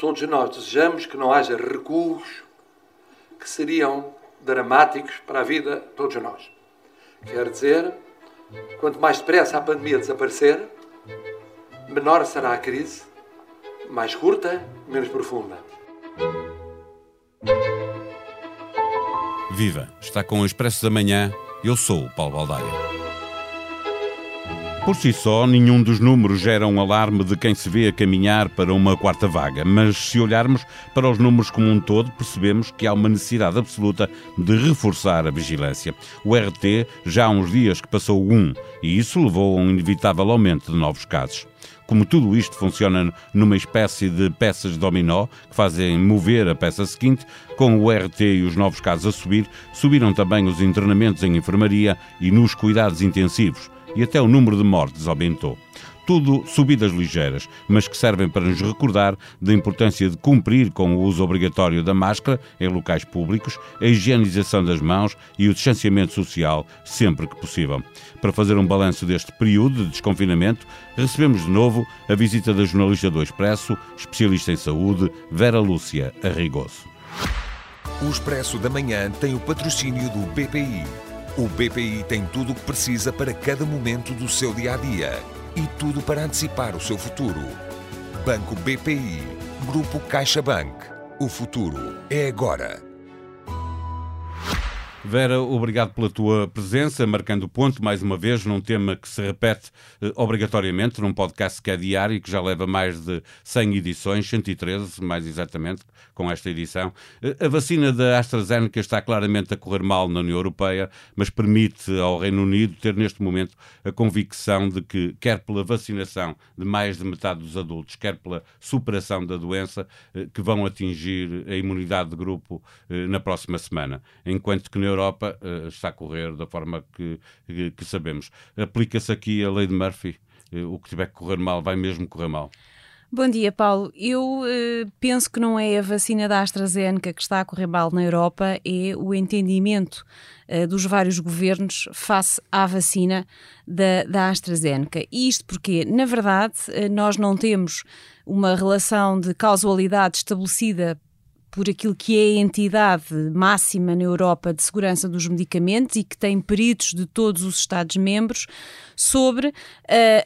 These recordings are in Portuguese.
Todos nós desejamos que não haja recuos que seriam dramáticos para a vida de todos nós. Quer dizer, quanto mais depressa a pandemia desaparecer, menor será a crise, mais curta, menos profunda. Viva! Está com o Expresso da Manhã. Eu sou o Paulo Baldaia. Por si só, nenhum dos números gera um alarme de quem se vê a caminhar para uma quarta vaga, mas se olharmos para os números como um todo, percebemos que há uma necessidade absoluta de reforçar a vigilância. O RT já há uns dias que passou um, e isso levou a um inevitável aumento de novos casos. Como tudo isto funciona numa espécie de peças de dominó que fazem mover a peça seguinte, com o RT e os novos casos a subir, subiram também os internamentos em enfermaria e nos cuidados intensivos e até o número de mortes aumentou. Tudo subidas ligeiras, mas que servem para nos recordar da importância de cumprir com o uso obrigatório da máscara em locais públicos, a higienização das mãos e o distanciamento social sempre que possível. Para fazer um balanço deste período de desconfinamento, recebemos de novo a visita da jornalista do Expresso, especialista em saúde, Vera Lúcia Arrigoso. O Expresso da Manhã tem o patrocínio do BPI. O BPI tem tudo o que precisa para cada momento do seu dia a dia e tudo para antecipar o seu futuro. Banco BPI, Grupo CaixaBank. O futuro é agora. Vera, obrigado pela tua presença, marcando o ponto mais uma vez num tema que se repete eh, obrigatoriamente num podcast que é diário e que já leva mais de 100 edições, 113 mais exatamente, com esta edição. Eh, a vacina da AstraZeneca está claramente a correr mal na União Europeia, mas permite ao Reino Unido ter neste momento a convicção de que, quer pela vacinação de mais de metade dos adultos, quer pela superação da doença, eh, que vão atingir a imunidade de grupo eh, na próxima semana. Enquanto que na Europa uh, está a correr da forma que, que, que sabemos. Aplica-se aqui a lei de Murphy? Uh, o que tiver que correr mal vai mesmo correr mal? Bom dia, Paulo. Eu uh, penso que não é a vacina da AstraZeneca que está a correr mal na Europa, é o entendimento dos vários governos face à vacina da, da AstraZeneca. E isto porque, na verdade, nós não temos uma relação de causalidade estabelecida por aquilo que é a entidade máxima na Europa de segurança dos medicamentos e que tem peritos de todos os Estados-membros sobre uh,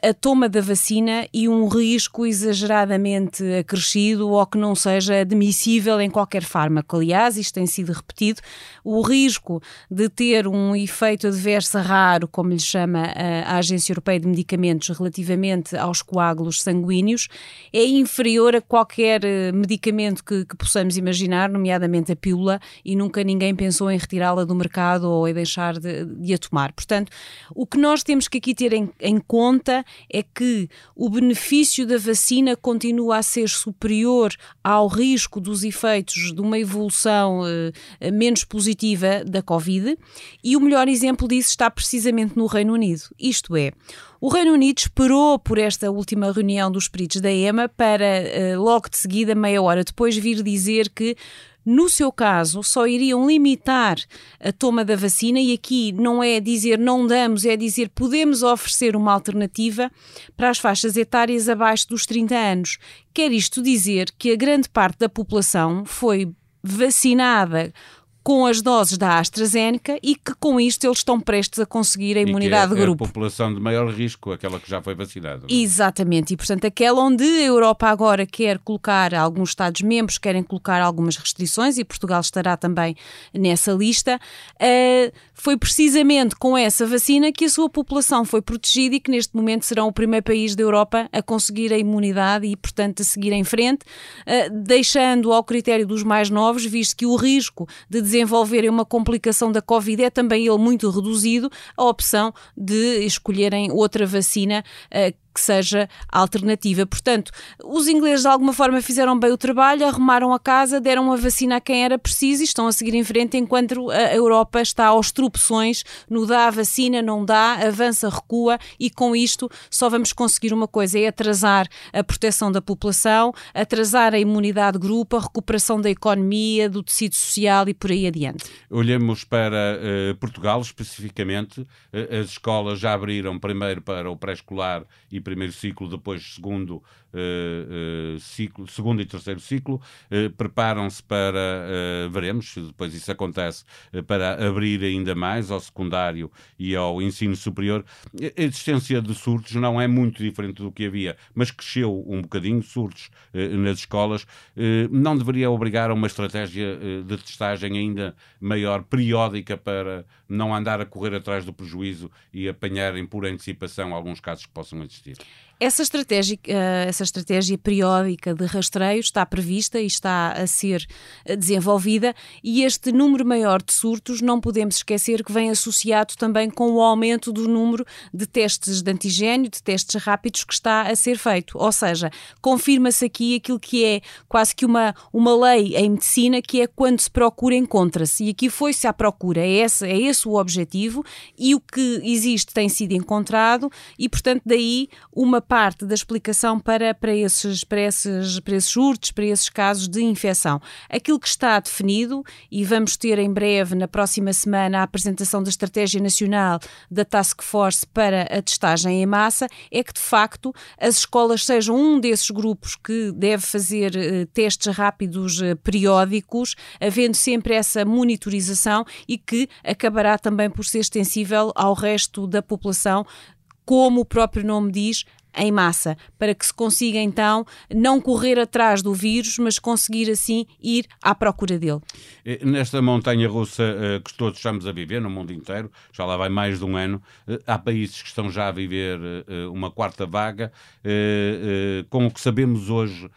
a toma da vacina e um risco exageradamente acrescido ou que não seja admissível em qualquer fármaco. Aliás, isto tem sido repetido, o risco de ter um efeito adverso raro, como lhe chama a Agência Europeia de Medicamentos, relativamente aos coágulos sanguíneos, é inferior a qualquer eh, medicamento que, que possamos imaginar imaginar, nomeadamente a pílula, e nunca ninguém pensou em retirá-la do mercado ou em deixar de, de, a tomar. Portanto, o que nós temos que aqui ter em, em conta é que o benefício da vacina continua a ser superior ao risco dos efeitos de uma evolução eh, menos positiva da Covid, e o melhor exemplo disso está precisamente no Reino Unido. Isto é, o Reino Unido esperou por esta última reunião dos peritos da EMA para, eh, logo de seguida, meia hora depois, vir dizer que no seu caso, só iriam limitar a toma da vacina, e aqui não é dizer não damos, é dizer podemos oferecer uma alternativa para as faixas etárias abaixo dos 30 anos. Quer isto dizer que a grande parte da população foi vacinada com as doses da AstraZeneca e que com isto eles estão prestes a conseguir a imunidade é, de grupo. É a população de maior risco, aquela que já foi vacinada. É? Exatamente, e portanto aquela onde a Europa agora quer colocar, alguns Estados-membros querem colocar algumas restrições e Portugal estará também nessa lista, uh, foi precisamente com essa vacina que a sua população foi protegida e que neste momento serão o primeiro país da Europa a conseguir a imunidade e portanto a seguir em frente, uh, deixando ao critério dos mais novos, visto que o risco de desenvolverem uma complicação da Covid é também ele muito reduzido, a opção de escolherem outra vacina uh, que seja alternativa. Portanto, os ingleses de alguma forma fizeram bem o trabalho, arrumaram a casa, deram a vacina a quem era preciso e estão a seguir em frente enquanto a Europa está aos tropeções no dá a vacina, não dá, avança, recua e com isto só vamos conseguir uma coisa, é atrasar a proteção da população, atrasar a imunidade de grupo, a recuperação da economia, do tecido social e por aí adiante. Olhemos para uh, Portugal especificamente, uh, as escolas já abriram primeiro para o pré-escolar e primeiro ciclo, depois segundo uh, ciclo, segundo e terceiro ciclo, uh, preparam-se para, veremos se depois isso acontece, para abrir ainda mais ao secundário e ao ensino superior. A existência de surtos não é muito diferente do que havia, mas cresceu um bocadinho, surtos nas escolas. Não deveria obrigar a uma estratégia de testagem ainda maior, periódica, para não andar a correr atrás do prejuízo e apanharem por antecipação alguns casos que possam existir. these. Essa estratégia, eh, essa estratégia periódica de rastreio está prevista e está a ser eh, desenvolvida, e este número maior de surtos não podemos esquecer que vem associado também com o aumento do número de testes de antigênio, de testes rápidos que está a ser feito. Ou seja, confirma-se aqui aquilo que é quase que uma, uma lei em medicina, que é quando se procura, encontra-se. E aqui foi-se à procura. É esse, é esse o objetivo, e o que existe tem sido encontrado, e portanto, daí uma parte da explicação para, para, esses, para, esses, para esses para esses casos de infecção. Aquilo que está definido, e vamos ter em breve, na próxima semana, a apresentação da Estratégia Nacional da Task Force para a testagem em massa, é que de facto as escolas sejam um desses grupos que deve fazer eh, testes rápidos eh, periódicos, havendo sempre essa monitorização e que acabará também por ser extensível ao resto da população, como o próprio nome diz, em massa, para que se consiga então não correr atrás do vírus, mas conseguir assim ir à procura dele. Nesta montanha russa eh, que todos estamos a viver no mundo inteiro, já lá vai mais de um ano, eh, há países que estão já a viver eh, uma quarta vaga. Com o que sabemos hoje,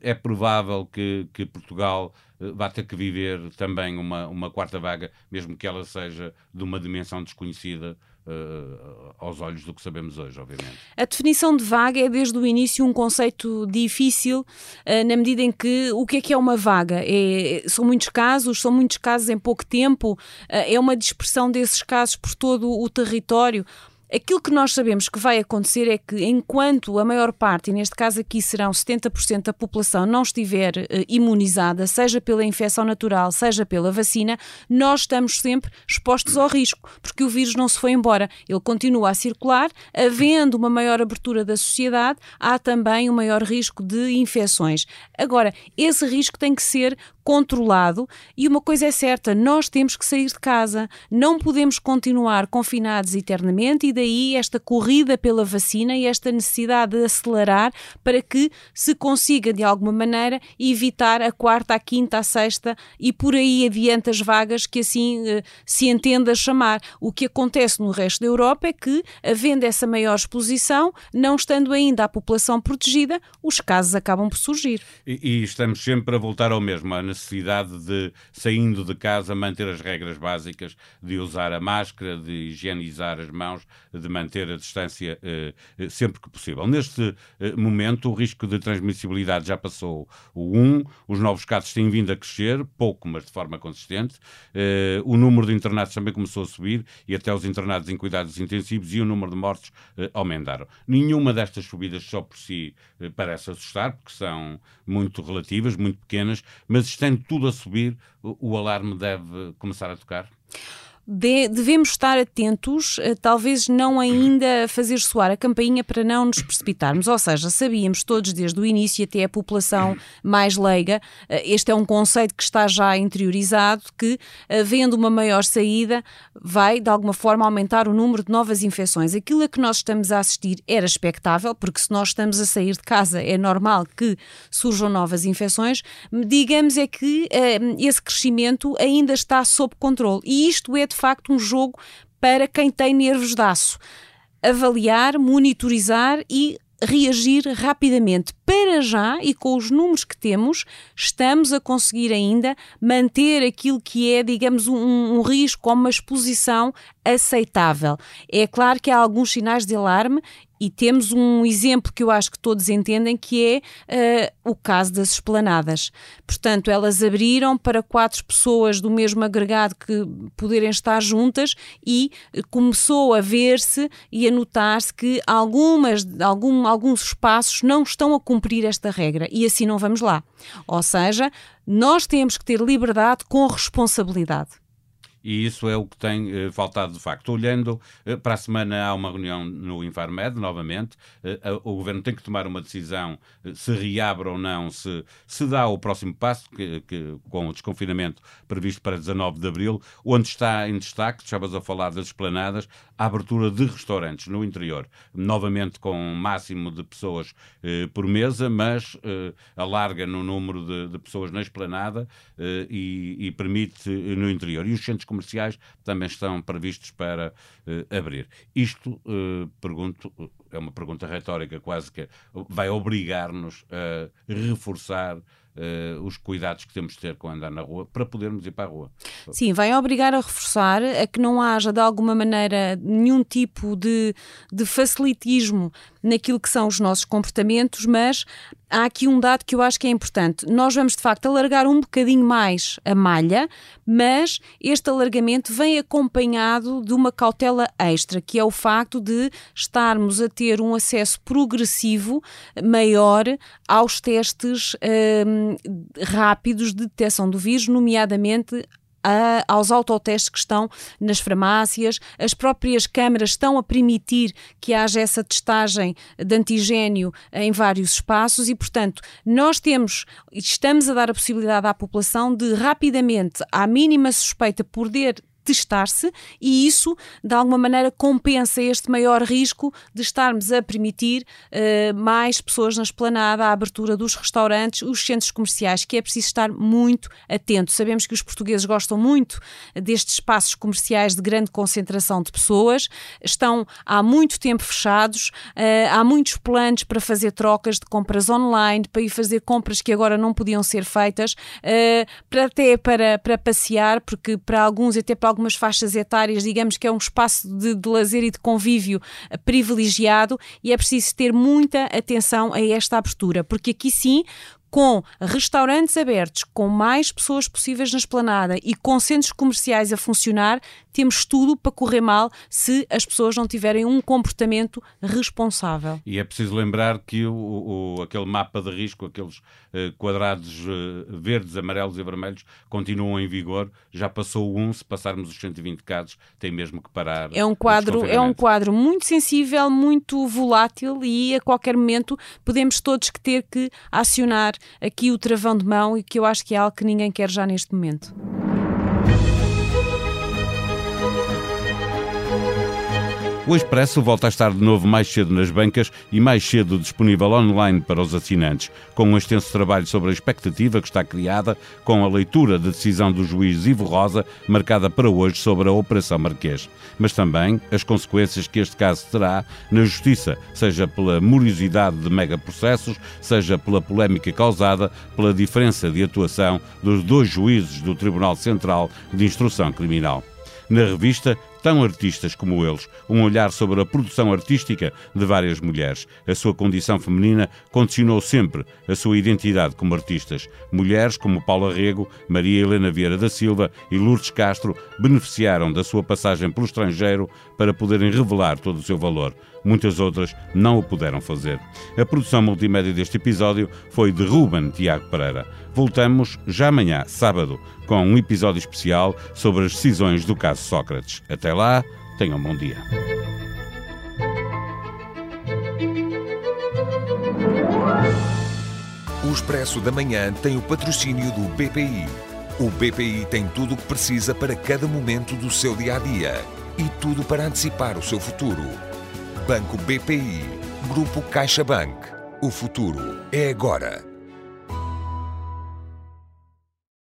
é provável que, que Portugal vai ter que viver também uma, uma quarta vaga, mesmo que ela seja de uma dimensão desconhecida Uh, aos olhos do que sabemos hoje, obviamente. A definição de vaga é desde o início um conceito difícil, uh, na medida em que o que é que é uma vaga? É, são muitos casos, são muitos casos em pouco tempo, uh, é uma dispersão desses casos por todo o território. Aquilo que nós sabemos que vai acontecer é que, enquanto a maior parte, e neste caso aqui serão 70% da população, não estiver uh, imunizada, seja pela infecção natural, seja pela vacina, nós estamos sempre expostos ao risco, porque o vírus não se foi embora. Ele continua a circular, havendo uma maior abertura da sociedade, há também um maior risco de infecções. Agora, esse risco tem que ser controlado e uma coisa é certa, nós temos que sair de casa, não podemos continuar confinados eternamente e daí esta corrida pela vacina e esta necessidade de acelerar para que se consiga de alguma maneira evitar a quarta, a quinta, a sexta e por aí adiante as vagas que assim eh, se entenda chamar. O que acontece no resto da Europa é que, havendo essa maior exposição, não estando ainda a população protegida, os casos acabam por surgir. E, e estamos sempre a voltar ao mesmo, a necessidade de, saindo de casa, manter as regras básicas de usar a máscara, de higienizar as mãos, de manter a distância eh, eh, sempre que possível. Neste eh, momento, o risco de transmissibilidade já passou o 1, os novos casos têm vindo a crescer, pouco, mas de forma consistente. o número de internados também começou a subir e até os internados em cuidados intensivos e o número de mortes aumentaram. Nenhuma destas subidas só por si parece assustar, porque são muito relativas, muito pequenas, mas estando tudo a subir, o alarme deve começar a tocar? De, devemos estar atentos, eh, talvez não ainda fazer soar a campainha para não nos precipitarmos. Ou seja, sabíamos todos desde o início, até a população mais leiga, eh, este é um conceito que está já interiorizado, que havendo uma maior saída, vai de alguma forma aumentar o número de novas infecções. Aquilo a que nós estamos a assistir era expectável, porque se nós estamos a sair de casa é normal que surjam novas infecções. Digamos é que uh, esse crescimento ainda está sob controle. E isto é de facto um jogo para quem tem nervos de aço. Avaliar, monitorizar e reagir rapidamente. Para já, e com os números que temos, estamos a conseguir ainda manter aquilo que é, digamos, um, um risco ou uma exposição aceitável. É claro que há alguns sinais de alarme e temos um exemplo que eu acho que todos entendem, que é uh, o caso das esplanadas. Portanto, elas abriram para quatro pessoas do mesmo agregado que poderem estar juntas e começou a ver-se e a notar-se que algumas, algum, alguns espaços não estão a cumprir esta regra e assim não vamos lá. Ou seja, nós temos que ter liberdade com responsabilidade. E isso é o que tem uh, faltado de facto. Olhando, uh, para a semana há uma reunião no Infarmed, novamente. Uh, o Governo tem que tomar uma decisão se reabre ou não, se, se dá o próximo passo, que, que, com o desconfinamento previsto para 19 de abril, onde está em destaque, estavas a falar das esplanadas, a abertura de restaurantes no interior, novamente com um máximo de pessoas por mesa, mas alarga no número de, de pessoas na esplanada e, e permite no interior. E os centros comerciais também estão previstos para uh, abrir. Isto, uh, pergunto, é uma pergunta retórica quase que vai obrigar-nos a reforçar uh, os cuidados que temos de ter com andar na rua para podermos ir para a rua. Sim, vai obrigar a reforçar a que não haja de alguma maneira nenhum tipo de, de facilitismo naquilo que são os nossos comportamentos, mas há aqui um dado que eu acho que é importante. Nós vamos de facto alargar um bocadinho mais a malha, mas este alargamento vem acompanhado de uma cautela extra, que é o facto de estarmos a ter um acesso progressivo maior aos testes hum, rápidos de detecção do vírus, nomeadamente a, aos autotestes que estão nas farmácias, as próprias câmaras estão a permitir que haja essa testagem de antigênio em vários espaços e, portanto, nós temos, estamos a dar a possibilidade à população de rapidamente, à mínima suspeita, poder testar-se e isso, de alguma maneira, compensa este maior risco de estarmos a permitir uh, mais pessoas na esplanada, a abertura dos restaurantes, os centros comerciais, que é preciso estar muito atento. Sabemos que os portugueses gostam muito destes espaços comerciais de grande concentração de pessoas, estão há muito tempo fechados, uh, há muitos planos para fazer trocas de compras online, para ir fazer compras que agora não podiam ser feitas, uh, para até para, para passear, porque para alguns, até para algumas faixas etárias, digamos que é um espaço de, de lazer e de convívio eh, privilegiado e é preciso ter muita atenção a esta abertura, porque aqui sim com restaurantes abertos, com mais pessoas possíveis na esplanada e com centros comerciais a funcionar, temos tudo para correr mal se as pessoas não tiverem um comportamento responsável. E é preciso lembrar que o, o aquele mapa de risco, aqueles quadrados uh, verdes, amarelos e vermelhos, continuam em vigor. Já passou um, se passarmos os 120 casos, tem mesmo que parar. É um quadro, é um quadro muito sensível, muito volátil e a qualquer momento podemos todos que ter que acionar aqui o travão de mão e que eu acho que é algo que ninguém quer já neste momento. O Expresso volta a estar de novo mais cedo nas bancas e mais cedo disponível online para os assinantes, com um extenso trabalho sobre a expectativa que está criada com a leitura da decisão do juiz Ivo Rosa, marcada para hoje sobre a Operação Marquês. Mas também as consequências que este caso terá na Justiça, seja pela morosidade de megaprocessos, seja pela polémica causada pela diferença de atuação dos dois juízes do Tribunal Central de Instrução Criminal. Na revista tão artistas como eles, um olhar sobre a produção artística de várias mulheres. A sua condição feminina condicionou sempre a sua identidade como artistas. Mulheres como Paula Rego, Maria Helena Vieira da Silva e Lourdes Castro beneficiaram da sua passagem pelo estrangeiro para poderem revelar todo o seu valor. Muitas outras não o puderam fazer. A produção multimédia deste episódio foi de Ruben Tiago Pereira. Voltamos já amanhã, sábado, com um episódio especial sobre as decisões do caso Sócrates. Até lá, tenham um bom dia. O Expresso da Manhã tem o patrocínio do BPI. O BPI tem tudo o que precisa para cada momento do seu dia a dia e tudo para antecipar o seu futuro. Banco BPI, Grupo CaixaBank. O futuro é agora.